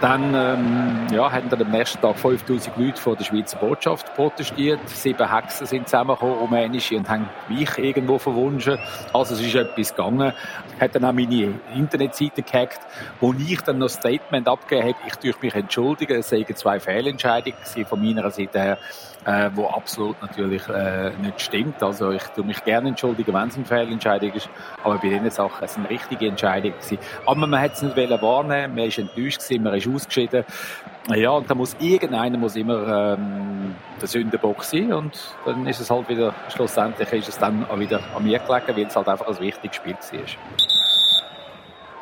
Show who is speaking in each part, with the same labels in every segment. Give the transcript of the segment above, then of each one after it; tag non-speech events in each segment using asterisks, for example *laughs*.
Speaker 1: Dann ähm, ja, haben dann am nächsten Tag 5000 Leute vor der Schweizer Botschaft protestiert. Sieben Hexen sind zusammengekommen, rumänische, und haben mich irgendwo verwunschen. Also es ist etwas gegangen. Habe dann auch meine Internetseite gehackt, wo ich dann noch ein Statement abgegeben habe, ich durch mich entschuldigen, es seien zwei Fehlentscheidungen von meiner Seite her äh, wo absolut natürlich äh, nicht stimmt. Also ich tue mich gerne entschuldigen, wenn es eine Fehlentscheidung ist, aber bei diesen Sachen es eine richtige Entscheidung gewesen. Aber man hat es nicht wahrnehmen, man ist enttäuscht gewesen, man ist ausgeschieden. Ja, und da muss irgendeiner muss immer ähm, der Sündenbock sein und dann ist es halt wieder, schlussendlich ist es dann auch wieder an mir gelegen, weil es halt einfach ein wichtiges Spiel war.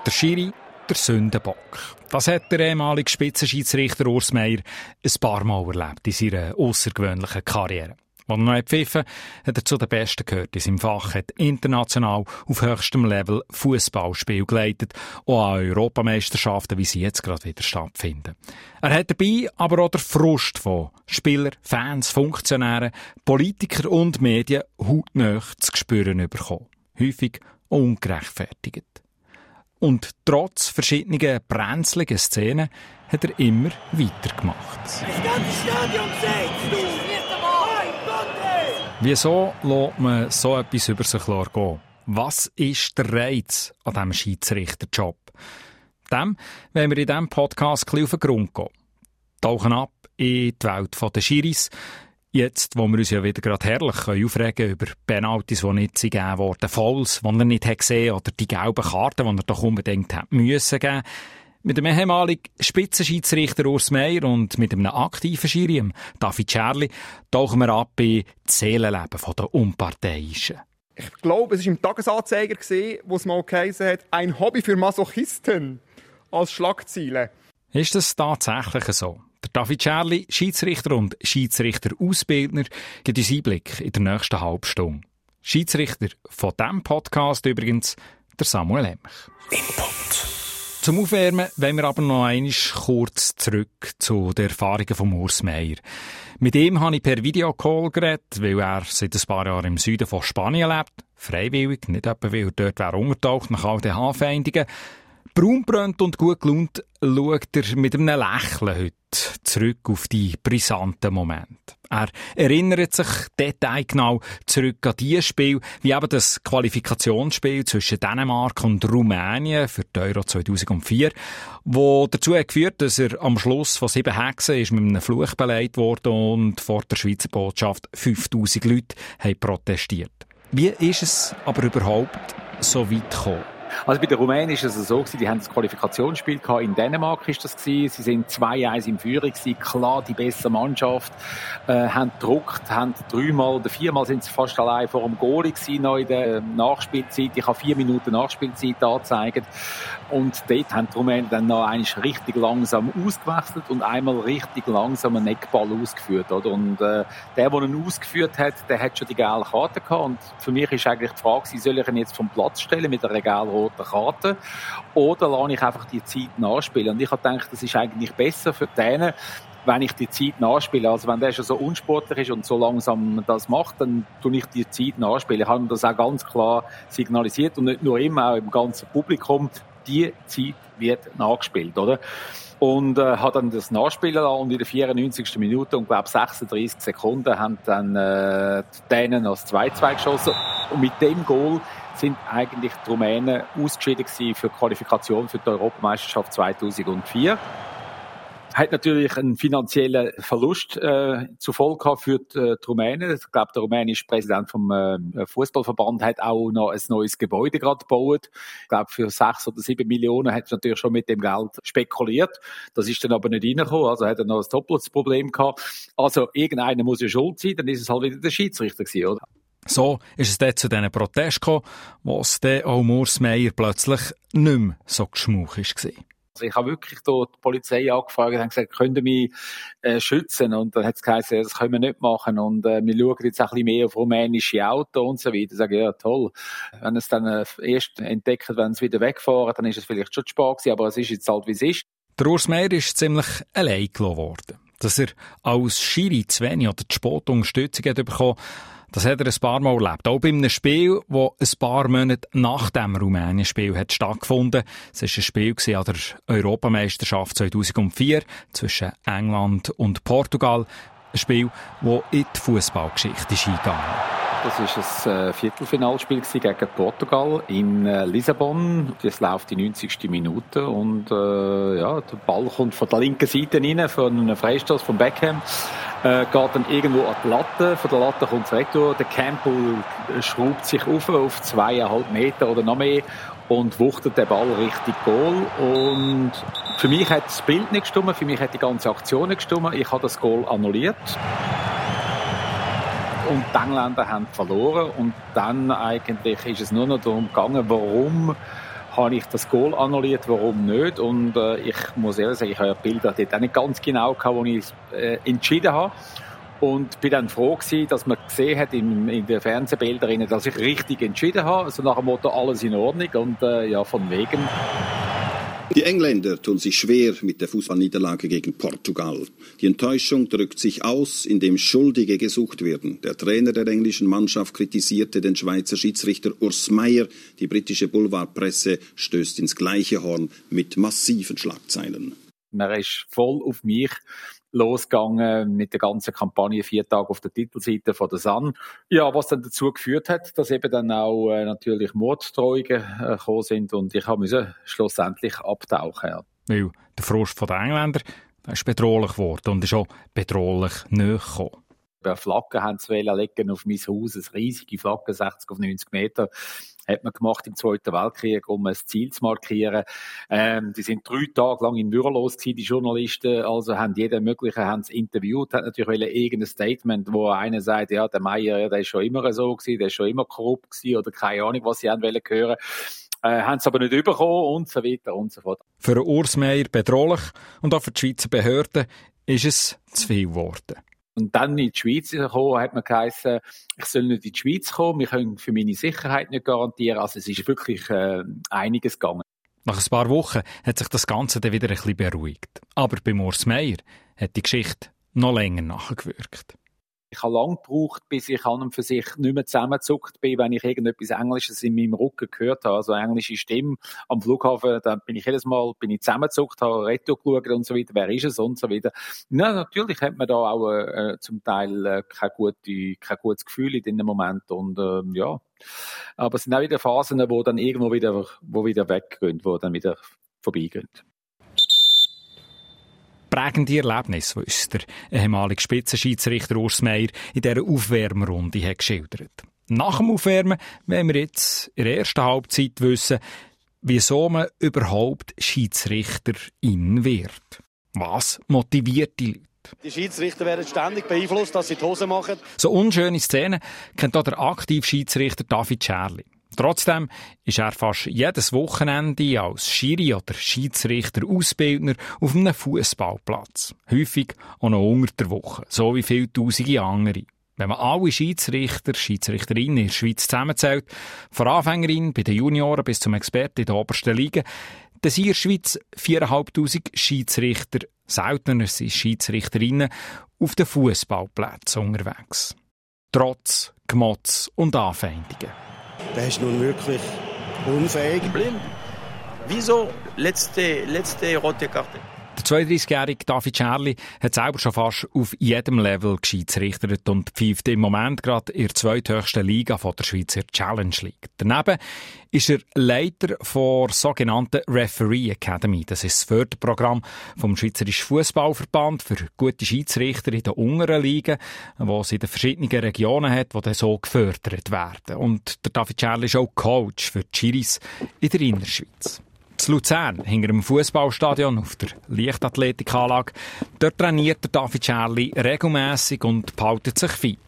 Speaker 2: Der Schiri der Sündenbock. Das hat der ehemalige Spitzenschiedsrichter Urs Meier ein paar Mal erlebt in seiner außergewöhnlichen Karriere. Als er noch pfiffen hat er zu den Besten gehört in seinem Fach, hat international auf höchstem Level Fußballspiel geleitet, auch an Europameisterschaften, wie sie jetzt gerade wieder stattfinden. Er hat dabei aber auch den Frust von Spielern, Fans, Funktionären, Politikern und Medien hautnah zu spüren bekommen. Häufig ungerechtfertigt. Und trotz verschiedener brenzligen Szenen hat er immer weitergemacht. Das ganze Stadion sagt, du! Wieso lässt man so etwas über sich gehen? Was ist der Reiz an diesem Schiedsrichterjob? Dem wollen wir in diesem Podcast ein auf den Grund gehen. Tauchen ab in die Welt der Schiris, Jetzt, wo wir uns ja wieder gerade herrlich aufregen über Penalties, die nicht gegeben wurden, Fouls, die er nicht gesehen hat, oder die gelben Karten, die er doch unbedingt hat müssen geben. Mit dem ehemaligen Spitzenschiedsrichter Urs Meier und mit einem aktiven Schiri, David Scherli, tauchen wir ab in das Seelenleben der Unparteiischen.
Speaker 3: Ich glaube, es war im Tagesanzeiger, wo es mal geheißen hat, ein Hobby für Masochisten als Schlagziele.
Speaker 2: Ist das tatsächlich so? Der David Scherli, Schiedsrichter und Schiedsrichter-Ausbildner, gibt uns Einblick in der nächsten Halbstunde. Schiedsrichter von diesem Podcast übrigens, der Samuel Emch. Input. Zum Aufwärmen wollen wir aber noch einmal kurz zurück zu den Erfahrungen von Urs Meier. Mit ihm habe ich per Videocall geredet, weil er seit ein paar Jahren im Süden von Spanien lebt. Freiwillig, nicht etwa, weil er dort wäre untertaucht nach all den Anfeindungen. Braunbrönt und gut gelaunt schaut er mit einem Lächeln heute zurück auf die brisanten Momente. Er erinnert sich detailgenau zurück an die Spiel, wie eben das Qualifikationsspiel zwischen Dänemark und Rumänien für die Euro 2004, wo dazu hat geführt, dass er am Schluss von sieben Hexen ist mit einem Fluch beleidigt wurde und vor der Schweizer Botschaft 5000 Leute haben protestiert. Wie ist es aber überhaupt so weit gekommen?
Speaker 1: Also bei den Rumänen ist es so gewesen, die haben das Qualifikationsspiel gehabt. In Dänemark ist das gewesen. Sie sind 2-1 im Führung gewesen. Klar die bessere Mannschaft. Äh, haben gedruckt, haben dreimal oder viermal sind sie fast allein vor dem Goal gewesen, noch in der Nachspielzeit. Ich habe vier Minuten Nachspielzeit angezeigt. Und dort haben die Rumänen dann noch eigentlich richtig langsam ausgewechselt und einmal richtig langsam einen Eckball ausgeführt, oder? Und, äh, der, der ihn ausgeführt hat, der hat schon die gelbe Karte gehabt. Und für mich ist eigentlich die Frage, soll ich ihn jetzt vom Platz stellen mit einer gelben roten Karte oder lasse ich einfach die Zeit nachspielen? Und ich habe gedacht, das ist eigentlich besser für denen, wenn ich die Zeit nachspiele. Also wenn der schon so unsportlich ist und so langsam das macht, dann tue ich die Zeit nachspielen. Ich habe das auch ganz klar signalisiert und nicht nur immer, auch im ganzen Publikum. Die Zeit wird nachgespielt, oder? und äh, hat dann das Nachspielen lassen und in der 94. Minute und glaube 36 Sekunden haben dann äh, die Dänen das 2-2 geschossen und mit dem Goal sind eigentlich die Rumänen ausgeschieden gewesen für die Qualifikation für die Europameisterschaft 2004 hat natürlich einen finanziellen Verlust äh, zur Folge für die, äh, die Rumänen. Ich glaube, der rumänische Präsident vom äh, Fußballverband hat auch noch ein neues Gebäude gerade gebaut. Ich glaube, für sechs oder sieben Millionen hat er natürlich schon mit dem Geld spekuliert. Das ist dann aber nicht reingekommen, also hat er noch ein doppeltes Problem gehabt. Also irgendeiner muss ja schuld sein, dann ist es halt wieder der Schiedsrichter gewesen, oder?
Speaker 2: So ist es dann zu diesen Protesten gekommen, wo es dann auch Urs Meier plötzlich nicht mehr so geschmuch war.
Speaker 1: Also ich habe wirklich dort die Polizei angefragt und gesagt, könnt ihr mich äh, schützen? Und dann hat es geheißen, das können wir nicht machen. Und äh, wir schauen jetzt ein bisschen mehr auf rumänische Autos und so weiter. Ich sage, ja, toll. Wenn es dann äh, erst entdeckt, wenn es wieder wegfahren, dann ist es vielleicht schon spät gewesen, aber es ist jetzt halt, wie es ist.
Speaker 2: Der Urs Meier ist ziemlich allein gelassen worden. Dass er als Schiri zu wenig oder zu spät Unterstützung hat bekommen, Das hat er ein paar Mal erlebt. Auch bei einem Spiel, das ein paar Monate nach dem Rumänien-Spiel hat stattgefunden. Es war ein Spiel an der Europameisterschaft 2004 zwischen England und Portugal. Ein Spiel, das in die Fußballgeschichte ist eingegangen
Speaker 1: das war ein äh, Viertelfinalspiel gegen Portugal in äh, Lissabon. Das läuft die 90. Minute und äh, ja, der Ball kommt von der linken Seite rein, von einem Freistoß von Beckham. Äh, geht dann irgendwo an die Latte. Von der Latte kommt es retour. Der Campbell schraubt sich auf auf zweieinhalb Meter oder noch mehr und wuchtet den Ball richtig Goal. Und für mich hat das Bild nicht gestimmt, für mich hat die ganze Aktion nicht gestimmt. Ich habe das Goal annulliert. Und die Engländer haben verloren. Und dann eigentlich ist es nur noch darum gegangen, warum habe ich das Goal annulliert, warum nicht? Und äh, ich muss ehrlich sagen, ich habe ja Bilder dort auch nicht ganz genau gehabt, wo ich äh, entschieden habe und bin dann froh gewesen, dass man gesehen hat in, in den Fernsehbildern, dass ich richtig entschieden habe, also nach dem Motto alles in Ordnung und äh, ja, von wegen.
Speaker 4: Die Engländer tun sich schwer mit der Fußballniederlage gegen Portugal. Die Enttäuschung drückt sich aus, indem Schuldige gesucht werden. Der Trainer der englischen Mannschaft kritisierte den Schweizer Schiedsrichter Urs Meier. Die britische Boulevardpresse stößt ins gleiche Horn mit massiven Schlagzeilen.
Speaker 1: Man ist voll auf mich losgegangen mit der ganzen Kampagne vier Tage auf der Titelseite von der Sun. Ja, was dann dazu geführt hat, dass eben dann auch äh, natürlich Morddrohungen äh, gekommen sind und ich habe schlussendlich abtauchen. Ja.
Speaker 2: Weil der Frust der Engländer der ist bedrohlich geworden und ist auch bedrohlich näher gekommen.
Speaker 1: Flaggen haben sie legen auf mein Haus, eine riesige Flagge, 60 auf 90 Meter hat man gemacht im Zweiten Weltkrieg, um ein Ziel zu markieren. Ähm, die sind drei Tage lang in Würlos gewesen, die Journalisten, also haben jeden möglichen, haben es interviewt, hat natürlich irgendein Statement, wo einer sagt, ja, der Meier, ja, der ist schon immer so gewesen, der ist schon immer korrupt gewesen, oder keine Ahnung, was sie haben wollen hören. Äh, haben es aber nicht bekommen und so weiter und so fort.
Speaker 2: Für Urs Meier bedrohlich und auch für die Schweizer Behörden ist es zu viel geworden.
Speaker 1: Und dann in die Schweiz gekommen, hat man geheißen, ich soll nicht in die Schweiz kommen, wir können für meine Sicherheit nicht garantieren. Also es ist wirklich äh, einiges gegangen.
Speaker 2: Nach ein paar Wochen hat sich das Ganze dann wieder ein bisschen beruhigt. Aber bei Urs Meier hat die Geschichte noch länger nachgewirkt
Speaker 1: ich habe lange gebraucht, bis ich an und für sich nicht mehr zusammengezuckt bin, wenn ich irgendetwas Englisches in meinem Rücken gehört habe. Also englische Stimme am Flughafen, dann bin ich jedes Mal bin ich zusammengezuckt, habe Retto geschaut und so weiter, wer ist es und so weiter. Ja, natürlich hat man da auch äh, zum Teil äh, kein, gute, kein gutes Gefühl in diesem Moment und äh, ja. Aber es sind auch wieder Phasen, wo dann irgendwo wieder, wo wieder weggehen, wo dann wieder vorbeigehen
Speaker 2: prägende Erlebnis, das uns der ehemalige Spitzenschiedsrichter Urs Meier in dieser Aufwärmrunde hat geschildert. Nach dem Aufwärmen wollen wir jetzt in der ersten Halbzeit wissen, wieso man überhaupt Schiedsrichterin wird. Was motiviert die Leute?
Speaker 5: Die Schiedsrichter werden ständig beeinflusst, dass sie die Hose machen.
Speaker 2: So unschöne Szenen kennt auch der Aktivschiedsrichter David Scherli. Trotzdem ist er fast jedes Wochenende als Schiri oder Schiedsrichter Ausbildner auf einem Fußballplatz. Häufig auch noch unter der Woche, so wie viele tausende andere. Wenn man alle Schiedsrichter, Schiedsrichterinnen in der Schweiz zusammenzählt, von Anfängerin bei den Junioren bis zum Experten in der obersten Liga, dann sind in der Schweiz 4'500 Schiedsrichter, seltener sind Schiedsrichterinnen, auf den Fußballplätzen unterwegs. Trotz Gemotz und Anfeindungen
Speaker 5: der ist nun wirklich unfähig.
Speaker 6: Blind. Wieso letzte, letzte rote Karte?
Speaker 2: Der 32-jährige David Scherli hat selber schon fast auf jedem Level geschiedsrichtert und pfeift im Moment gerade in der zweithöchsten Liga von der Schweizer Challenge League. Daneben ist er Leiter der sogenannten Referee Academy. Das ist das Förderprogramm vom Schweizerischen Fußballverband für gute Schiedsrichter in den unteren Ligen, wo es in den verschiedenen Regionen hat, die dann so gefördert werden. Und der David Scherli ist auch Coach für die Schiris in der Innerschweiz. Zu Luzern, hinter dem Fußballstadion auf der Leichtathletikanlage, dort trainiert der David Scherli regelmässig und behaltet sich fit.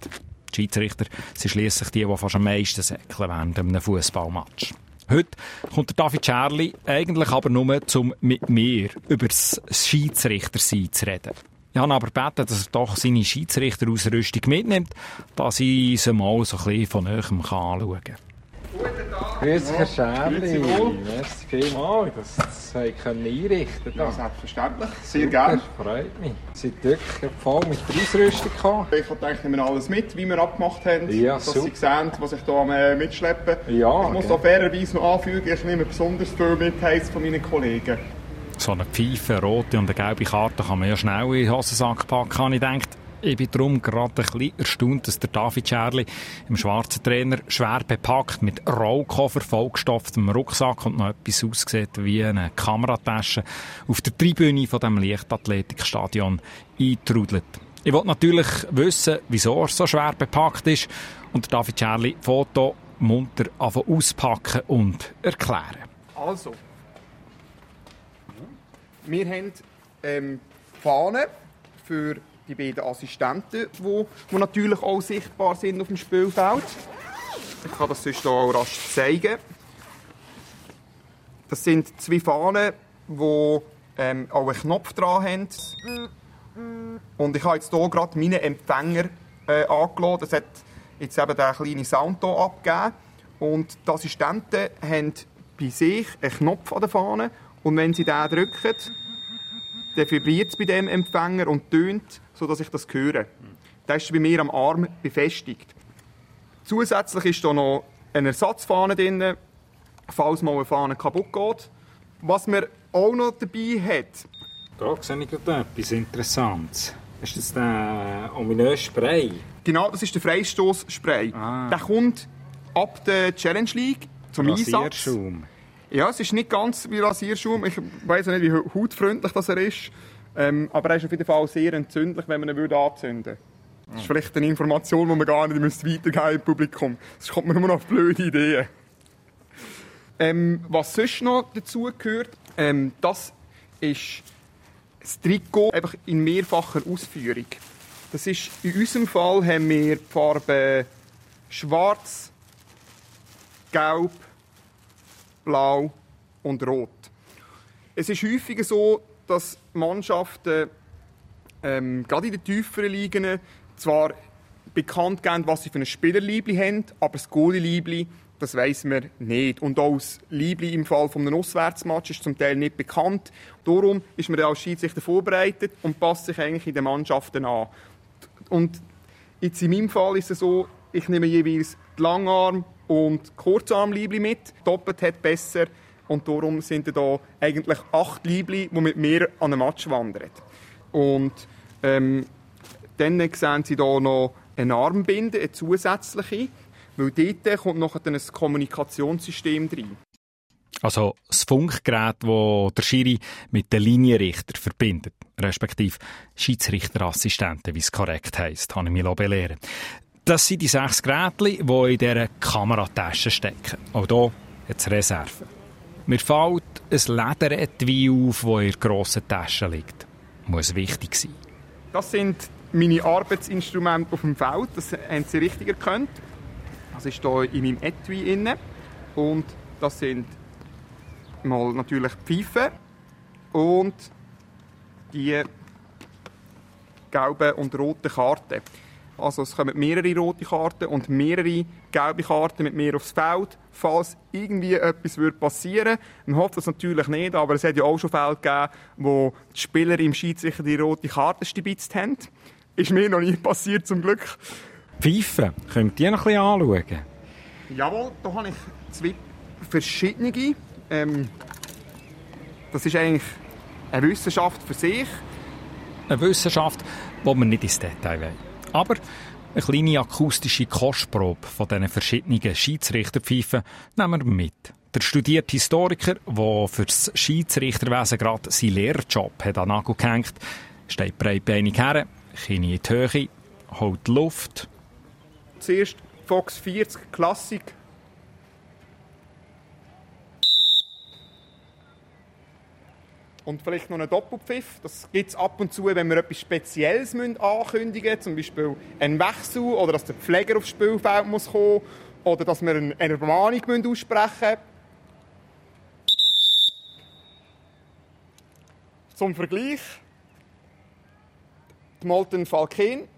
Speaker 2: Die Schiedsrichter sind schliesslich die, die fast am meisten säckeln während einem Fußballmatch. Heute kommt der David Scherli eigentlich aber nur, um mit mir über das Schiedsrichtersein zu reden. Ich habe aber gebeten, dass er doch seine Schiedsrichterausrüstung mitnimmt, dass ich sie mal so ein bisschen von näherem anschauen kann.
Speaker 3: Guten Tag.
Speaker 7: Grüß Herr Scherli.
Speaker 3: Grüezi wohl.
Speaker 7: Merci vielmals, dass Sie das können einrichten
Speaker 3: Ja, selbstverständlich. Sehr gerne.
Speaker 7: freut mich. Sie sind wirklich voll mit der Ausrüstung gekommen.
Speaker 3: Ich ich nehme alles mit, wie wir abgemacht haben,
Speaker 7: Ja,
Speaker 3: dass
Speaker 7: super.
Speaker 3: Sie sehen, was ich hier am, äh, mitschleppe.
Speaker 7: Ja,
Speaker 3: ich muss
Speaker 7: gell.
Speaker 3: da fairerweise noch anfügen, ich nehme besonders viel mit von meinen Kollegen.
Speaker 2: So eine Pfeife, eine rote und eine gelbe Karte kann man ja schnell in den Hosensack packen, habe ich gedacht. Ich bin darum gerade ein bisschen erstaunt, dass der David Scherli im schwarzen Trainer schwer bepackt mit Rollkoffer, vollgestopftem Rucksack und noch etwas aussieht wie eine Kameratasche auf der Tribüne von dem Leichtathletikstadion eintrudelt. Ich wollte natürlich wissen, wieso er so schwer bepackt ist und David Scherli Foto munter auspacken und erklären.
Speaker 3: Also, wir haben ähm, Fahnen für die beiden Assistenten, die, natürlich auch sichtbar sind auf dem Spielfeld. Ich kann das sonst auch rasch zeigen. Das sind zwei Fahnen, die ähm, auch einen Knopf dran haben. Und ich habe jetzt hier gerade meinen Empfänger äh, angelassen. Das hat jetzt eben der kleine Sound hier abgegeben. Und die Assistenten haben bei sich einen Knopf an der Fahne. Und wenn sie den drücken, vibriert es bei dem Empfänger und tönt, sodass ich das höre. Das ist bei mir am Arm befestigt. Zusätzlich ist da noch eine Ersatzfahne drin, falls mal eine Fahne kaputt geht. Was man auch noch dabei hat,
Speaker 7: Da sehe ich gerade etwas Interessantes. Ist das der ominöse Spray?
Speaker 3: genau, das ist der Freistoßspray.
Speaker 7: Ah.
Speaker 3: Der kommt ab der Challenge League zum Einsatz. Ja, es ist nicht ganz wie Rasierschaum. Ich weiß nicht, wie hautfreundlich das er ist. Ähm, aber er ist auf jeden Fall sehr entzündlich, wenn man ihn würde anzünden würde. Das ist vielleicht eine Information, die man gar nicht müsste weitergeben im Publikum. Sonst kommt man nur noch auf blöde Ideen. Ähm, was sonst noch dazu gehört, ähm, das ist das Trikot einfach in mehrfacher Ausführung. Das ist, in unserem Fall haben wir die Farben schwarz, gelb, blau und rot. Es ist häufiger so, dass Mannschaften ähm, gerade in den tieferen Ligen zwar bekannt geben, was sie für ein Spielerliebli haben, aber das Goalie-Liebli, das weiss man nicht. Und auch das Liebli im Fall von einem Auswärtsmatch ist zum Teil nicht bekannt. Darum ist man als Schiedsrichter vorbereitet und passt sich eigentlich in den Mannschaften an. Und jetzt in meinem Fall ist es so, ich nehme jeweils Langarm- und Kurzarm-Liebli mit. Doppelt hat besser. Und darum sind da eigentlich acht Liebli, die mit mir an einem Match wandern. Und ähm, dann sehen Sie hier noch eine Armbinde, eine zusätzliche. Weil dort kommt noch ein Kommunikationssystem rein.
Speaker 2: Also das Funkgerät, das der Schiri mit den Linienrichter verbindet, respektive Schiedsrichterassistenten, wie es korrekt heisst, habe ich mich belehren Das sind die sechs Geräte, die in dieser Kameratasche stecken. Auch hier jetzt Reserve. Mir fällt ein Lederetui auf, das in der grossen Tasche liegt. Muss wichtig sein.
Speaker 3: Das sind meine Arbeitsinstrumente auf dem Feld. Das haben Sie richtig erkannt. Das ist hier in meinem Etui inne und das sind mal natürlich die Pfeifen und die gelben und roten Karten. Also es kommen mehrere rote Karten und mehrere gelbe Karten mit mir aufs Feld, falls irgendwie etwas würde passieren. Man hofft das natürlich nicht, aber es hat ja auch schon Fälle gegeben, wo die Spieler im Schiedsrichter die rote Karte stibitzt haben. Ist mir noch nie passiert, zum Glück.
Speaker 7: Pfeife, könnt ihr noch ein bisschen anschauen?
Speaker 3: Jawohl, da habe ich zwei verschiedene. Ähm, das ist eigentlich eine Wissenschaft für sich.
Speaker 2: Eine Wissenschaft, die wir nicht ins Detail wollen. Aber eine kleine akustische Kostprobe von diesen verschiedenen Schiedsrichterpfeifen nehmen wir mit. Der studierte Historiker, der für das Schiedsrichterwesen gerade seinen Lehrerjob hat an Nagel gehängt, steht breitbeinig her, Knie in die Höhe, holt Luft,
Speaker 3: Zuerst Fox 40 Klassik. Und vielleicht noch einen Doppelpfiff. Das gibt es ab und zu, wenn wir etwas Spezielles ankündigen müssen. Zum Beispiel einen Wechsel oder dass der Pfleger aufs Spielfeld muss kommen oder dass wir eine Ermahnung aussprechen müssen. Zum Vergleich. Die Molten Falken.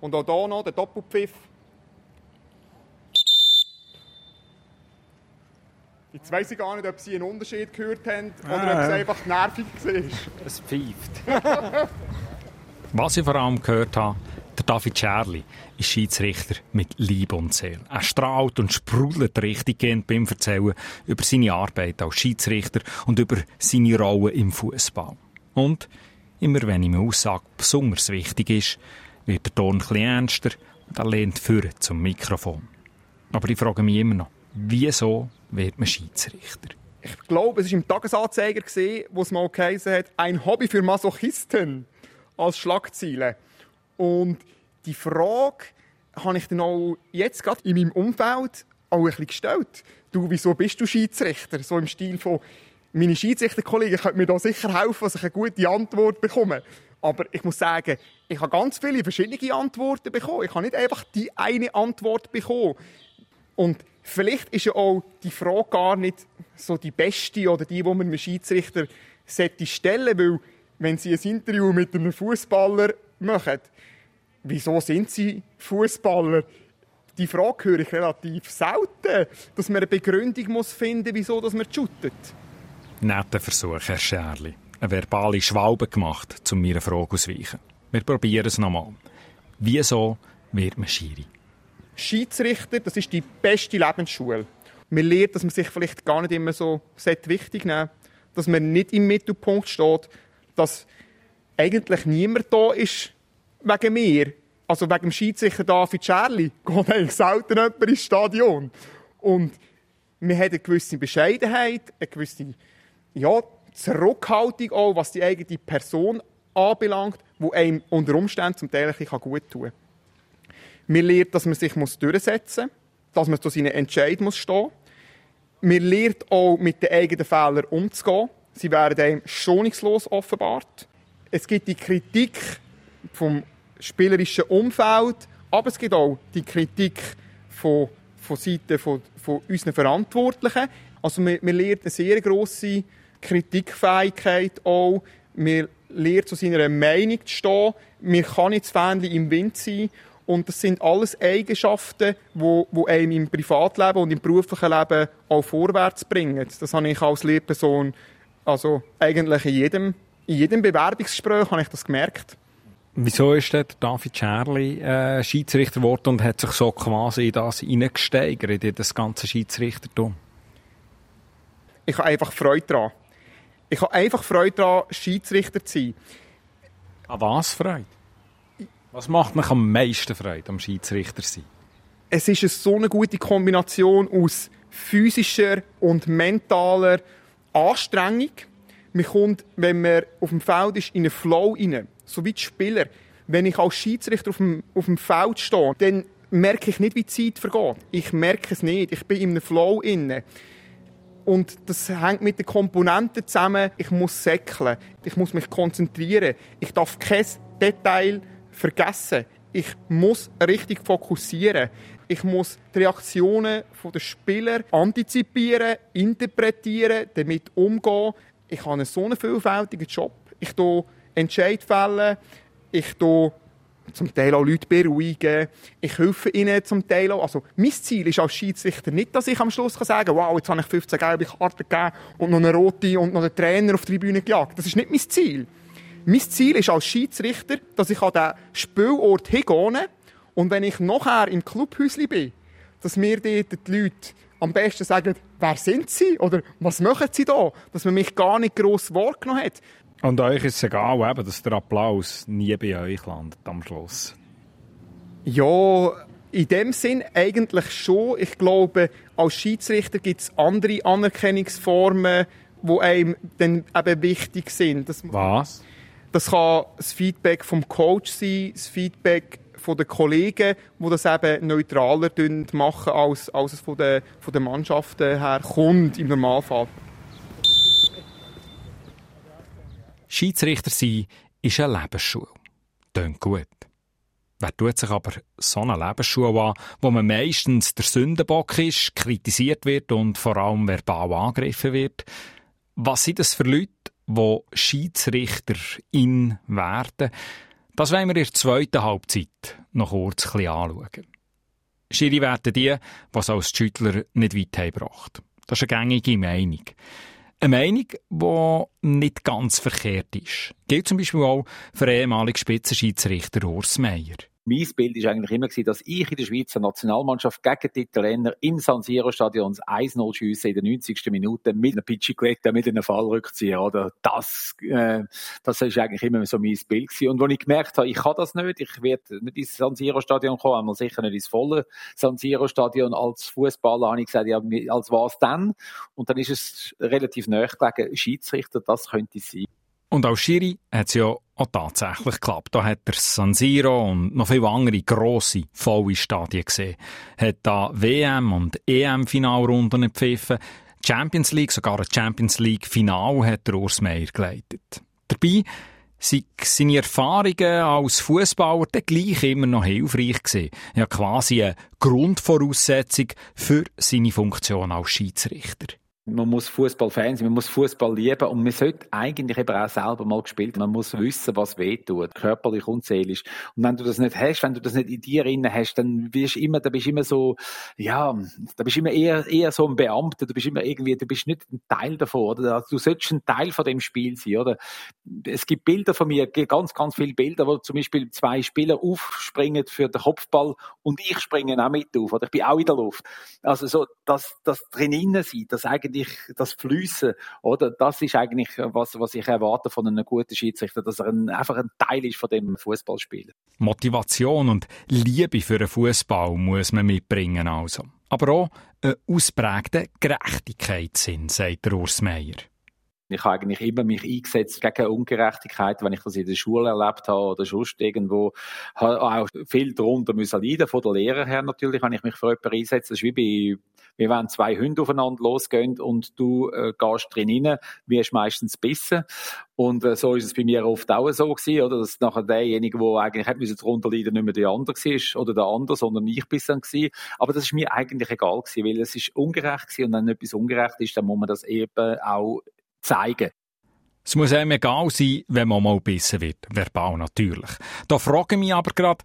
Speaker 3: Und auch hier noch der Doppelpfiff. Jetzt weiss ich gar nicht, ob Sie einen Unterschied gehört haben oder
Speaker 7: Ah,
Speaker 3: ob es
Speaker 7: ja.
Speaker 3: einfach nervig war.
Speaker 7: Es pfeift. *laughs*
Speaker 2: Was ich vor allem gehört habe, der David Scherli ist Schiedsrichter mit Liebe und Seele. Er strahlt und sprudelt richtig gehend beim Erzählen über seine Arbeit als Schiedsrichter und über seine Rolle im Fußball. Und immer wenn ihm eine Aussage besonders wichtig ist, wird der Ton ein bisschen ernster und er lehnt vor zum Mikrofon. Aber ich frage mich immer noch, wieso wird man Schiedsrichter?
Speaker 3: Ich glaube, es war im Tagesanzeiger, wo es mal geheißen hat, ein Hobby für Masochisten als Schlagziele. Und die Frage habe ich dann auch jetzt gerade in meinem Umfeld auch ein bisschen gestellt. Du, wieso bist du Schiedsrichter? So im Stil von, meine Schiedsrichterkollegen können mir da sicher helfen, dass ich eine gute Antwort bekomme. Aber ich muss sagen, ich habe ganz viele verschiedene Antworten bekommen. Ich habe nicht einfach die eine Antwort bekommen. Und vielleicht ist ja auch die Frage gar nicht so die beste oder die, die man einem Schiedsrichter stellen weil wenn Sie ein Interview mit einem Fußballer machen, wieso sind Sie Fußballer? Die Frage höre ich relativ selten, dass man eine Begründung muss finden, wieso dass man shootet.
Speaker 2: Netter Versuch, Herr Scherli. Eine verbale Schwalbe gemacht, um mir eine Frage auszuweichen. Wir probieren es nochmal. Wieso wird man Schiri?
Speaker 3: Schiedsrichter, das ist die beste Lebensschule. Man lernt, dass man sich vielleicht gar nicht immer so wichtig nehmen dass man nicht im Mittelpunkt steht, dass eigentlich niemand da ist wegen mir. Also wegen dem Schiedsrichter David Scherli *laughs* geht eigentlich selten jemand ins Stadion. Und man hat eine gewisse Bescheidenheit, eine gewisse ja, Zurückhaltung auch, was die eigene Person anbelangt, wo einem unter Umständen zum Teil ein gut tun kann. Man lernt, dass man sich durchsetzen muss, dass man zu seinen Entscheidungen stehen muss. Man lernt auch, mit den eigenen Fehlern umzugehen. Sie werden einem schonungslos offenbart. Es gibt die Kritik vom spielerischen Umfeld, aber es gibt auch die Kritik von, von Seiten von, von unseren Verantwortlichen. Also man, man lernt eine sehr grosse Kritikfähigkeit auch. Man lernt zu seiner Meinung zu stehen. Man kann nicht das Fähnchen im Wind sein. Und das sind alles Eigenschaften, die, die einem im Privatleben und im beruflichen Leben auch vorwärts bringen. Das habe ich als Lehrperson, also eigentlich in jedem, in jedem Bewerbungsgespräch habe ich das gemerkt.
Speaker 2: Wieso ist der David Scherli äh, Schiedsrichter geworden und hat sich so quasi in das hineingesteigert, in das ganze Schiedsrichtertum?
Speaker 3: Ich habe einfach Freude daran. Ich habe einfach Freude daran, Schiedsrichter zu sein.
Speaker 2: An was Freude? Was macht mich am meisten Freude am Schiedsrichter sein?
Speaker 3: Es ist eine so eine gute Kombination aus physischer und mentaler Anstrengung. Man kommt, wenn man auf dem Feld ist, in einen Flow rein. So wie die Spieler. Wenn ich als Schiedsrichter auf dem, auf dem Feld stehe, dann merke ich nicht, wie die Zeit vergeht. Ich merke es nicht. Ich bin in einem Flow inne. Und das hängt mit den Komponenten zusammen. Ich muss säckeln. Ich muss mich konzentrieren. Ich darf kein Detail vergessen. Ich muss richtig fokussieren. Ich muss die Reaktionen der Spieler antizipieren, interpretieren, damit umgehen. Ich habe so einen vielfältigen Job. Ich tue Entscheid fällen. Ich zum Teil auch Leute beruhigen. Ich helfe ihnen zum Teil auch. Also, mein Ziel ist als Schiedsrichter nicht, dass ich am Schluss sagen kann, wow, jetzt habe ich 15 gelbe Karten gegeben und noch eine rote und noch einen Trainer auf die Tribüne gejagt. Das ist nicht mein Ziel. Mein Ziel ist als Schiedsrichter, dass ich an diesen Spielort hingehe und wenn ich nachher im Clubhäuschen bin, dass mir dort die Leute am besten sagen, wer sind sie oder was machen sie da, dass man mich gar nicht gross wahrgenommen hat.
Speaker 2: Und euch ist es egal, eben, dass der Applaus nie bei euch landet am Schluss.
Speaker 3: Ja, in dem Sinn eigentlich schon. Ich glaube, als Schiedsrichter gibt es andere Anerkennungsformen, die einem dann eben wichtig sind.
Speaker 2: Was?
Speaker 3: Das kann das Feedback vom Coach sein, das Feedback von den Kollegen, die das eben neutraler machen, als, als es von den, von den Mannschaften her kommt, im Normalfall.
Speaker 2: Schiedsrichter sein ist eine Lebensschule. Tönt gut. Wer tut sich aber so eine Lebensschule an, wo man meistens der Sündenbock ist, kritisiert wird und vor allem verbal angegriffen wird? Was sind das für Leute, die Schiedsrichter in werden? Das wollen wir in der zweiten Halbzeit noch kurz anschauen. Schiri werden die, was als Schüttler nicht weit gebracht. Das ist eine gängige Meinung. Eine Meinung, die nicht ganz verkehrt ist. Gilt zum Beispiel auch für ehemaligen Spitzenschiedsrichter Urs Meier
Speaker 1: mein Bild ist eigentlich immer gewesen, dass ich in der Schweizer Nationalmannschaft gegen die Italiener im San Siro Stadion 1-0 schiessen in der 90. Minute mit einer Pichiquetta, mit einem Fallrückzieher, oder? Das, äh, das ist eigentlich immer so mein Bild gewesen. Und wo ich gemerkt habe, ich kann das nicht, ich werde nicht ins San Siro Stadion kommen, einmal sicher nicht ins volle San Siro Stadion als Fußballer, habe ich gesagt, ja, als was dann? Und dann ist es relativ nahe gelegen, Schiedsrichter, das könnte sein.
Speaker 2: Und als Schiri hat es ja auch tatsächlich geklappt. Da hat er San Siro und noch viele andere grosse, volle Stadien gesehen. Hat da WM- und EM-Finalrunden gepfiffen. Champions League, sogar ein Champions League-Final hat der Urs Meier geleitet. Dabei sind seine Erfahrungen als Fußballer gleich immer noch hilfreich gewesen. Ja, quasi eine Grundvoraussetzung für seine Funktion als Schiedsrichter.
Speaker 1: Man muss Fußballfan sein, man muss Fußball lieben und man sollte eigentlich eben auch selber mal gespielt. Man muss wissen, was weh tut, körperlich und seelisch. Und wenn du das nicht hast, wenn du das nicht in dir drin hast, dann bist du immer, da bist immer so, ja, da bist du immer eher, eher so ein Beamter. Du bist immer irgendwie, du bist nicht ein Teil davon, oder? Also du solltest ein Teil von dem Spiel sein, oder? Es gibt Bilder von mir, ganz, ganz viele Bilder, wo zum Beispiel zwei Spieler aufspringen für den Kopfball und ich springe auch mit auf, oder? Ich bin auch in der Luft. Also so, das, das drinnen sein, das eigentlich eigentlich das Flüssen, oder? Das ist eigentlich was, was ich erwarte von einem guten Schiedsrichter, dass er ein, einfach ein Teil ist von dem Fußballspiel.
Speaker 2: Motivation und Liebe für den Fußball muss man mitbringen also. Aber auch einen ausgeprägten Gerechtigkeitssinn, sagt Urs Meier.
Speaker 1: Ich habe eigentlich immer mich eingesetzt gegen Ungerechtigkeit, wenn ich das in der Schule erlebt habe oder sonst irgendwo. Habe auch viel darunter müssen leiden, von der Lehrer her natürlich, wenn ich mich für jemanden einsetze. Das ist wie bei, wie wenn zwei Hunde aufeinander losgehen und du äh, gehst drin rein, wirst meistens bissen. Und äh, so ist es bei mir oft auch so gewesen, oder? Dass nachher derjenige, der eigentlich hätte müssen darunter leiden, nicht mehr der andere war, oder der andere, sondern ich bisher gewesen. Aber das ist mir eigentlich egal gewesen, weil es ist ungerecht gewesen und wenn etwas ungerecht ist, dann muss man das eben auch zeigen.
Speaker 2: Es muss einem egal sein, wenn man mal bissen wird. Verbal natürlich. Da frage ich mich aber gerade,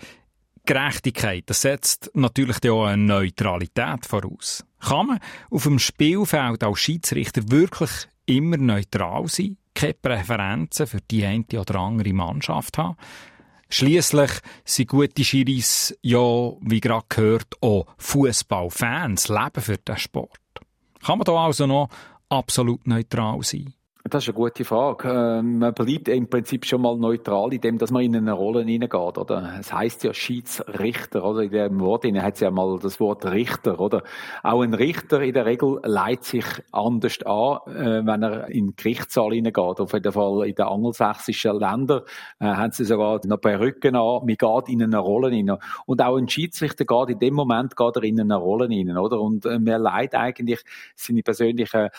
Speaker 2: Gerechtigkeit, das setzt natürlich auch eine Neutralität voraus. Kann man auf dem Spielfeld als Schiedsrichter wirklich immer neutral sein? Keine Präferenzen für die eine oder andere Mannschaft haben? Schließlich sind gute Schiris ja, wie gerade gehört, auch Fußballfans, leben für den Sport. Kann man da also noch absolut neutral sein?
Speaker 1: Das ist eine gute Frage. Ähm, man bleibt im Prinzip schon mal neutral, in dem, dass man in eine Rolle hineingeht, oder? Es heißt ja Schiedsrichter, oder? In dem Wort hat es ja mal das Wort Richter, oder? Auch ein Richter in der Regel leitet sich anders an, äh, wenn er in den Gerichtssaal hineingeht. Auf jeden Fall in den angelsächsischen Ländern äh, haben sie sogar noch Perücken an. Man geht in eine Rolle hinein. Und auch ein Schiedsrichter geht in dem Moment geht er in eine Rolle hinein, oder? Und äh, man leitet eigentlich seine persönlichen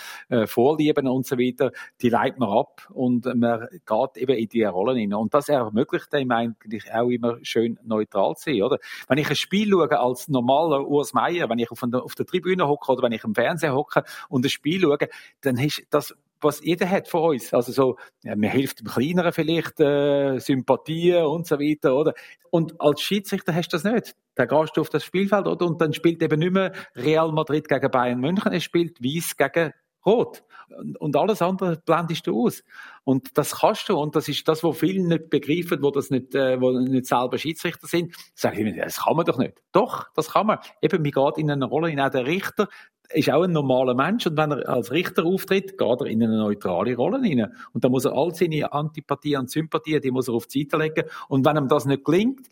Speaker 1: Vorlieben und so weiter die leitet man ab und man geht eben in die Rollen hinein. Und das ermöglicht einem eigentlich auch immer schön neutral zu sein, oder? Wenn ich ein Spiel schaue als normaler Urs Meier, wenn ich auf der, auf der Tribüne hocke oder wenn ich im Fernsehen hocke und ein Spiel schaue, dann ist das was jeder hat von uns. Also so, ja, mir hilft dem Kleineren vielleicht äh, Sympathie und so weiter, oder? Und als Schiedsrichter hast du das nicht. Da gehst du auf das Spielfeld, oder? Und dann spielt eben nicht mehr Real Madrid gegen Bayern München, es spielt Weiß gegen Rot. Und alles andere blendest du aus. Und das kannst du. Und das ist das, was viele nicht begreifen, wo das nicht, äh, wo nicht selber Schiedsrichter sind. Sag ich mir, das kann man doch nicht. Doch, das kann man. Eben, man geht in eine Rolle hinein. Der Richter ist auch ein normaler Mensch. Und wenn er als Richter auftritt, geht er in eine neutrale Rolle hinein. Und da muss er all seine Antipathie und Sympathie, die muss er auf die Seite legen. Und wenn ihm das nicht gelingt,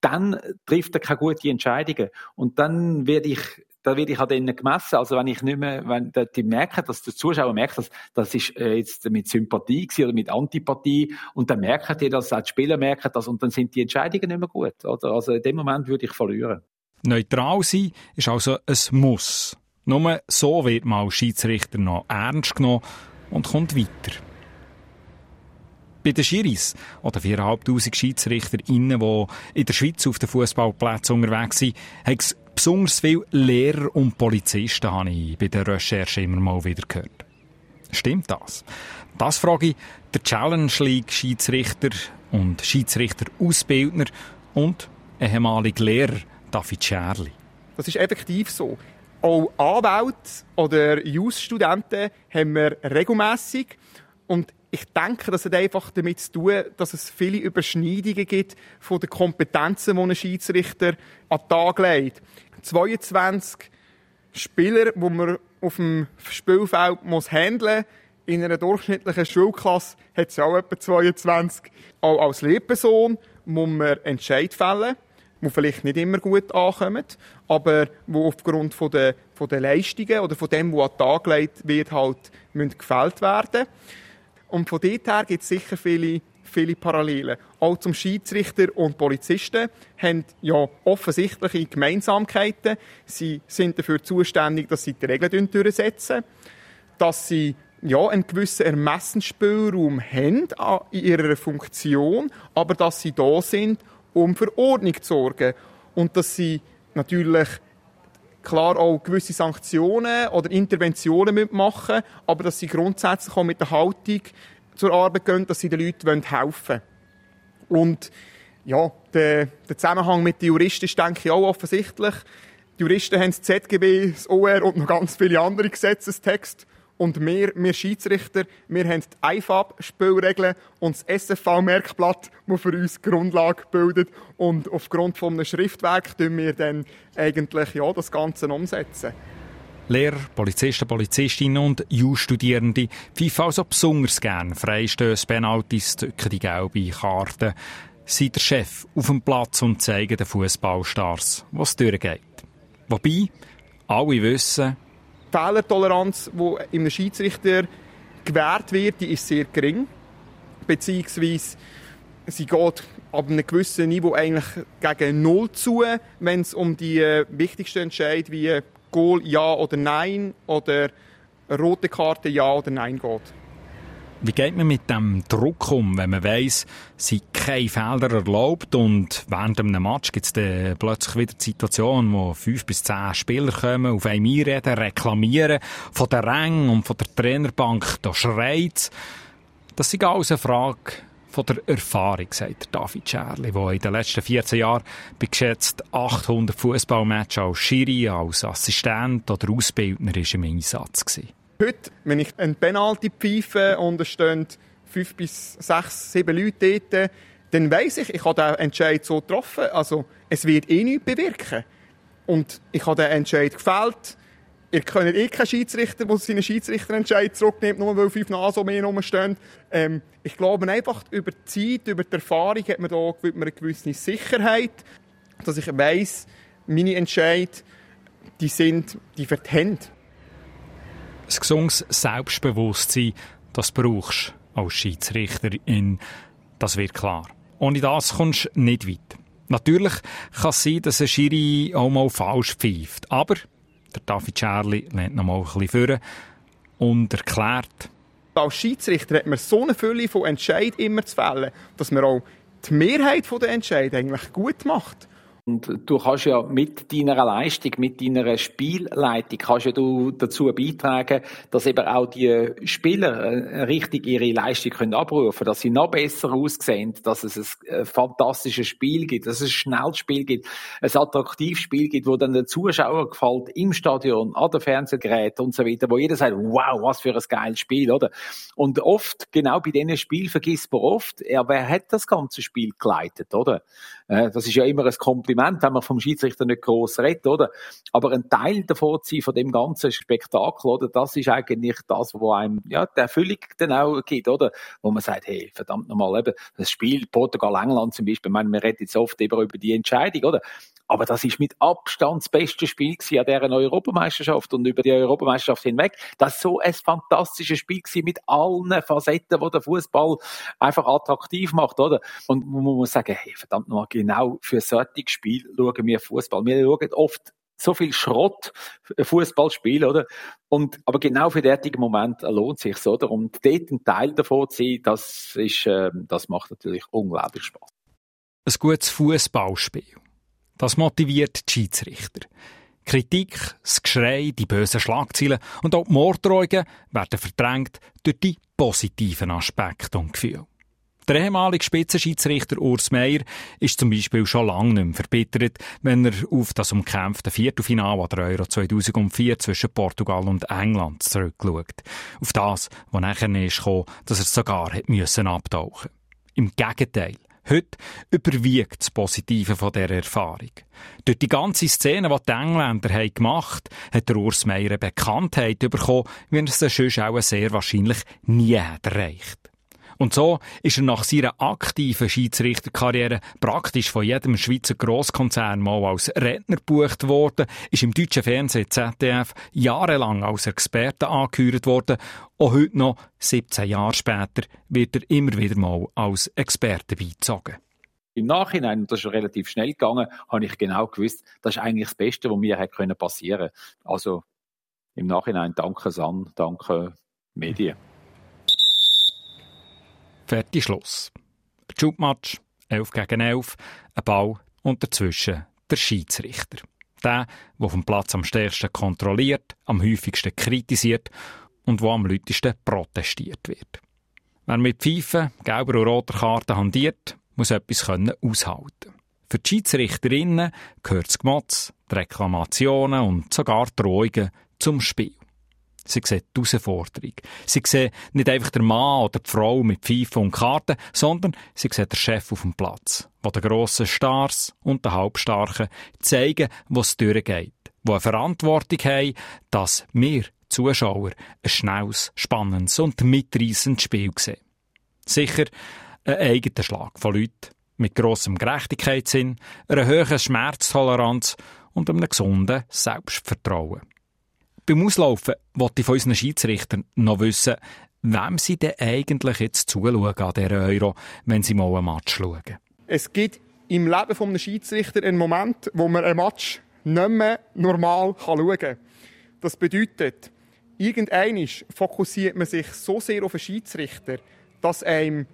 Speaker 1: dann trifft er keine guten Entscheidungen. Und dann werde ich da werde ich an denen gemessen. Also wenn ich nicht mehr, wenn die merken, dass der Zuschauer merkt, dass das ist äh, jetzt mit Sympathie gewesen oder mit Antipathie und dann merken die das, auch die Spieler merken das und dann sind die Entscheidungen nicht mehr gut. Oder? Also in dem Moment würde ich verlieren.
Speaker 2: Neutral sein ist also ein Muss. Nur so wird man als Schiedsrichter noch ernst genommen und kommt weiter. Bei den Schiris oder 4'500 SchiedsrichterInnen, die in der Schweiz auf den Fußballplätzen unterwegs sind, hat es besonders viele Lehrer und Polizisten habe ich bei der Recherche immer mal wieder gehört. Stimmt das? Das frage ich der Challenge League Schiedsrichter und Schiedsrichter Ausbildner und ehemalige Lehrer David Scherli.
Speaker 3: Das ist effektiv so. Auch Anwälte oder Jus-Studenten haben wir regelmässig. Und ich denke, das hat einfach damit zu tun, dass es viele Überschneidungen gibt von den Kompetenzen, die ein Schiedsrichter an den Tag legt. 22 Spieler, die man auf dem Spielfeld muss handeln In einer durchschnittlichen Schulklasse hat es auch etwa 22. Auch als Lehrperson muss man Entscheid fällen, die vielleicht nicht immer gut ankommen, aber wo aufgrund von der, von der Leistungen oder von dem, was an den Tag gelegt wird, halt müssen gefällt werden. Und von dort her gibt es sicher viele, viele Parallelen. Auch zum Schiedsrichter und Polizisten haben ja offensichtliche Gemeinsamkeiten. Sie sind dafür zuständig, dass sie die Regeln durchsetzen, dass sie ja, einen gewissen Ermessensspielraum haben in ihrer Funktion, aber dass sie da sind, um für Ordnung zu sorgen. Und dass sie natürlich klar auch gewisse Sanktionen oder Interventionen mitmachen, aber dass sie grundsätzlich auch mit der Haltung zur Arbeit gehen, dass sie den Leuten helfen wollen. Und ja, der, der Zusammenhang mit den Juristen ist, denke ich, auch offensichtlich. Die Juristen haben das ZGB, das OR und noch ganz viele andere Gesetzestexte. Und wir, wir Schiedsrichter, wir haben die IFAB-Spielregeln und das SFV-Merkblatt, das für uns die Grundlage bildet. Und aufgrund von einem Schriftwerk tun wir dann eigentlich ja, das Ganze umsetzen.
Speaker 2: Lehrer, Polizisten, Polizistinnen und Jus-Studierende pfeifen also besonders gern Freistöße, Penalties, drücken die gelbe Karte, sind der Chef auf dem Platz und zeigen den Fußballstars, was durchgeht. Wobei, alle wissen,
Speaker 3: Fehlertoleranz, die im Schiedsrichter gewährt wird, die ist sehr gering. Beziehungsweise sie geht ab einem gewissen Niveau eigentlich gegen Null zu, wenn es um die äh, wichtigsten Entscheidungen wie Goal ja oder nein oder rote Karte ja oder nein geht.
Speaker 2: Wie geht man mit dem Druck um, wenn man weiss, sind keine Felder erlaubt und während einem Match gibt es plötzlich wieder die Situation, wo fünf bis zehn Spieler kommen, auf einem einreden, reklamieren, von der Rang und von der Trainerbank da schreit. Das ist alles eine Frage von der Erfahrung, sagt David Scherli, der in den letzten 14 Jahren bei geschätzt 800 Fußballmatches als Schiri, als Assistent oder Ausbildner ist im Einsatz gewesen.
Speaker 3: Heute, wenn ich einen Penalty pfeife und es stehen fünf bis sechs, sieben Leute dort, dann weiss ich, ich habe den Entscheid so getroffen. Also, es wird eh nichts bewirken. Und ich habe den Entscheid gefällt. Ihr könnt eh keinen Schiedsrichter, der seinen Schiedsrichterentscheid zurücknimmt, nur weil fünf Nasen mehr rumstehen. Ähm, ich glaube einfach, über die Zeit, über die Erfahrung hat man da eine gewisse Sicherheit, dass ich weiss, meine Entscheid, die sind, die vertennt
Speaker 2: ein gesundes Selbstbewusstsein, das brauchst du als Schiedsrichterin. Das wird klar. Ohne das kommst du nicht weit. Natürlich kann es sein, dass ein Schiri auch mal falsch pfeift. Aber der David Scherli lehnt noch mal ein bisschen vor und erklärt,
Speaker 3: als Schiedsrichter hat man so eine Fülle von Entscheidungen immer zu fällen, dass man auch die Mehrheit der Entscheidungen eigentlich gut macht.
Speaker 1: Und du kannst ja mit deiner Leistung, mit deiner Spielleitung, kannst ja du dazu beitragen, dass eben auch die Spieler äh, richtig ihre Leistung können abrufen, dass sie noch besser aussehen, dass es ein fantastisches Spiel gibt, dass es ein schnelles Spiel gibt, ein attraktives Spiel gibt, wo dann den Zuschauer gefällt im Stadion, an den Fernsehgeräten und so weiter, wo jeder sagt, wow, was für ein geiles Spiel, oder? Und oft, genau bei diesen Spielen vergisst man oft, ja, wer hat das ganze Spiel geleitet, oder? Äh, das ist ja immer ein Kompliment, wenn man vom Schiedsrichter nicht groß redet, oder? Aber ein Teil davon zu sein, von dem ganzen Spektakel, oder? Das ist eigentlich das, wo einem, ja, die Erfüllung dann auch gibt, oder? Wo man sagt, hey, verdammt nochmal, eben, das Spiel Portugal-England zum Beispiel, ich meine, wir reden jetzt oft über, über die Entscheidung, oder? Aber das ist mit Abstand das beste Spiel an dieser Europameisterschaft und über die Europameisterschaft hinweg. Das ist so ein fantastisches Spiel mit allen Facetten, die der Fußball einfach attraktiv macht, oder? Und man muss sagen, hey, verdammt nochmal, genau für solche Spiel schauen wir Fußball. Wir schauen oft so viel Schrott Fußballspiel, oder? Und, aber genau für derartige Moment lohnt sich oder? Und dort ein Teil davon zu sein, das ist, äh, das macht natürlich unglaublich Spaß.
Speaker 2: Ein gutes Fußballspiel. Das motiviert die Schiedsrichter. Kritik, das Geschrei, die bösen Schlagzeilen und auch die Morddrohungen werden verdrängt durch die positiven Aspekte und Gefühle. Der ehemalige Spitzenschiedsrichter Urs Meier ist zum Beispiel schon lange nicht mehr verbittert, wenn er auf das umkämpfte Viertelfinale an der Euro 2004 zwischen Portugal und England zurückschaut. Auf das, was nachher ist gekommen, dass er sogar hat müssen abtauchen. Im Gegenteil. Heute überwiegt das Positive von dieser Erfahrung. Durch die ganze Szene, die die Engländer haben gemacht haben, hat der Urs Meier eine Bekanntheit bekommen, wie er es sonst auch sehr wahrscheinlich nie erreicht. Und so ist er nach seiner aktiven Schiedsrichterkarriere praktisch von jedem Schweizer Grosskonzern mal als Redner gebucht worden, ist im deutschen Fernsehen ZDF jahrelang als Experte angehört worden. Auch heute noch, 17 Jahre später, wird er immer wieder mal als Experte beizogen.
Speaker 1: Im Nachhinein, und das ist relativ schnell gegangen, habe ich genau gewusst, das ist eigentlich das Beste, was mir hätte passieren können. Also im Nachhinein danke San, danke Medien.
Speaker 2: Fertig Schluss. Schubmatch, 11 gegen 11, ein Ball und dazwischen der Schiedsrichter. Der, der vom Platz am stärksten kontrolliert, am häufigsten kritisiert und wo am lautesten protestiert wird. Wer mit Pfeifen, gelber und roter Karte handiert, muss etwas können aushalten. Für die Schiedsrichterinnen gehört das Gemotz, die Reklamationen und sogar Drohungen zum Spiel. Sie sehen die Herausforderung. Sie sehen nicht einfach der Mann oder die Frau mit Pfeifen und Karten, sondern sie sehen den Chef auf dem Platz, wo den grossen Stars und den Halbstarken zeigen, wo es durchgeht, wo eine Verantwortung haben, dass wir Zuschauer ein schnelles, spannendes und mitreißendes Spiel sehen. Sicher ein eigener Schlag von Leuten mit grossem Gerechtigkeitssinn, einer hohen Schmerztoleranz und einem gesunden Selbstvertrauen. Beim Auslaufen wollte ich von unseren Schiedsrichtern noch wissen, wem sie denn eigentlich jetzt zuschauen an dieser Euro, wenn sie mal ein Match schauen.
Speaker 3: Es gibt im Leben eines Schiedsrichter einen Moment, wo man ein Match nicht mehr normal schauen kann. Das bedeutet, irgendwann fokussiert man sich so sehr auf den Schiedsrichter, dass einem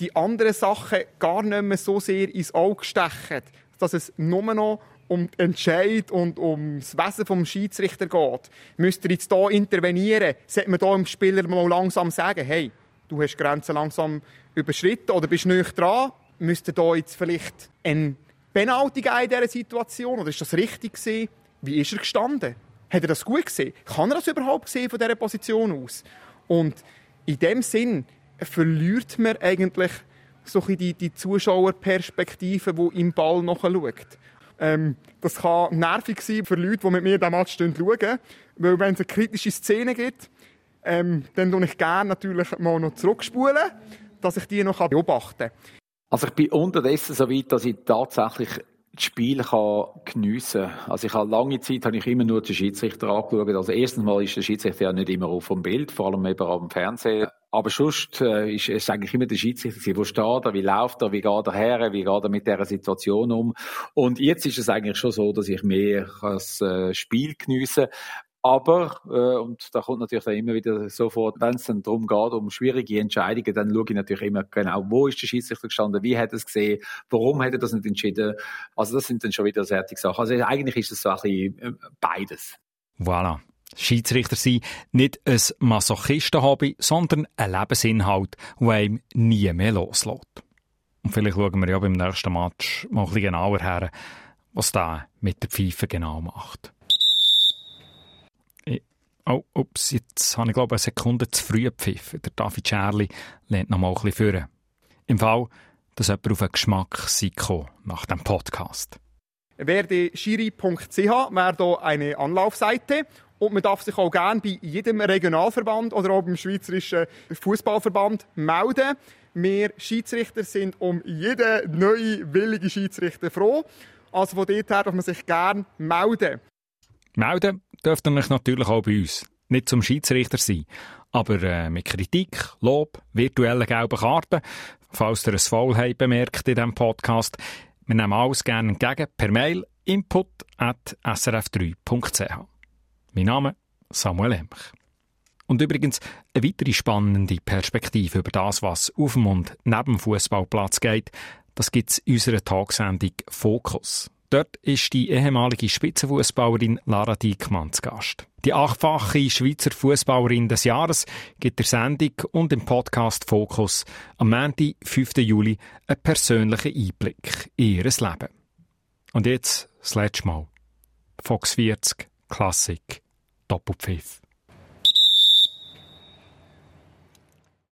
Speaker 3: die anderen Sachen gar nicht mehr so sehr ins Auge stechen, dass es nur noch um den Entscheid und um das Wesen vom Schiedsrichter geht, müsst ihr jetzt hier intervenieren, sollte man hier dem Spieler mal langsam sagen, hey, du hast Grenzen langsam überschritten oder bist nicht dran, müsste da jetzt vielleicht ein Penalty geben in dieser Situation oder ist das richtig gewesen? Wie ist er gestanden? Hat er das gut gesehen? Kann er das überhaupt sehen von dieser Position aus? Und in dem Sinn verliert man eigentlich so die, die Zuschauerperspektive, die im Ball nachschaut. Ähm, das kann nervig sein für Leute, die mit mir diesen Match schauen. Weil wenn es eine kritische Szene gibt, ähm, dann tue ich gerne natürlich mal noch zurückspulen, dass ich die noch beobachten kann.
Speaker 1: Also ich bin unterdessen so weit, dass ich tatsächlich das Spiel kann geniessen kann. Also ich habe lange Zeit habe ich immer nur den Schiedsrichter angeschaut. Also erstens mal ist der Schiedsrichter ja nicht immer auf dem Bild, vor allem eben am Fernsehen. Aber sonst äh, ist es eigentlich immer der Schiedsrichter, wo steht er, wie läuft er, wie geht er her, wie geht er mit dieser Situation um. Und jetzt ist es eigentlich schon so, dass ich mehr das äh, Spiel geniesse. Aber, äh, und da kommt natürlich dann immer wieder sofort, wenn es dann darum geht, um schwierige Entscheidungen, dann schaue ich natürlich immer genau, wo ist der Schiedsrichter gestanden, wie hat er es gesehen, warum hat er das nicht entschieden. Also das sind dann schon wieder fertige Sachen. Also eigentlich ist es so ein bisschen äh, beides.
Speaker 2: Voilà. Schiedsrichter sein nicht ein Masochisten-Hobby, sondern ein Lebensinhalt, der einem nie mehr loslässt. Und vielleicht schauen wir ja beim nächsten Match mal ein bisschen genauer her, was da mit der Pfeife genau macht. Oh, ups, jetzt habe ich glaube eine Sekunde zu früh gepfiffen. Der David Scherli lehnt noch mal ein bisschen führen. Im Fall, dass jemand auf einen Geschmack sei nach dem Podcast.
Speaker 3: Werdeschiri.ch wäre hier eine Anlaufseite und man darf sich auch gerne bei jedem Regionalverband oder auch beim Schweizerischen Fußballverband melden. Wir Schiedsrichter sind um jeden neuen willigen Schiedsrichter froh. Also von dort her darf man sich gerne melden.
Speaker 2: Melden dürft ihr euch natürlich auch bei uns. Nicht zum Schiedsrichter sein, aber äh, mit Kritik, Lob, virtuellen gelben Karten, falls ihr ein Foul habt bemerkt in diesem Podcast. Wir nehmen alles gerne entgegen per Mail input at srf3.ch. Mein Name Samuel Emch. Und übrigens eine weitere spannende Perspektive über das, was auf dem und neben dem Fußballplatz geht, das gibt es in unserer Tagsendung Fokus. Dort ist die ehemalige Spitzenfußballerin Lara Diekmann zu Gast. Die achtfache Schweizer Fußballerin des Jahres gibt der Sendung und im Podcast Fokus am Montag, 5. Juli, einen persönlichen Einblick in ihr Leben. Und jetzt das letzte Mal. Fox 40, Klassik, Doppelpfiff.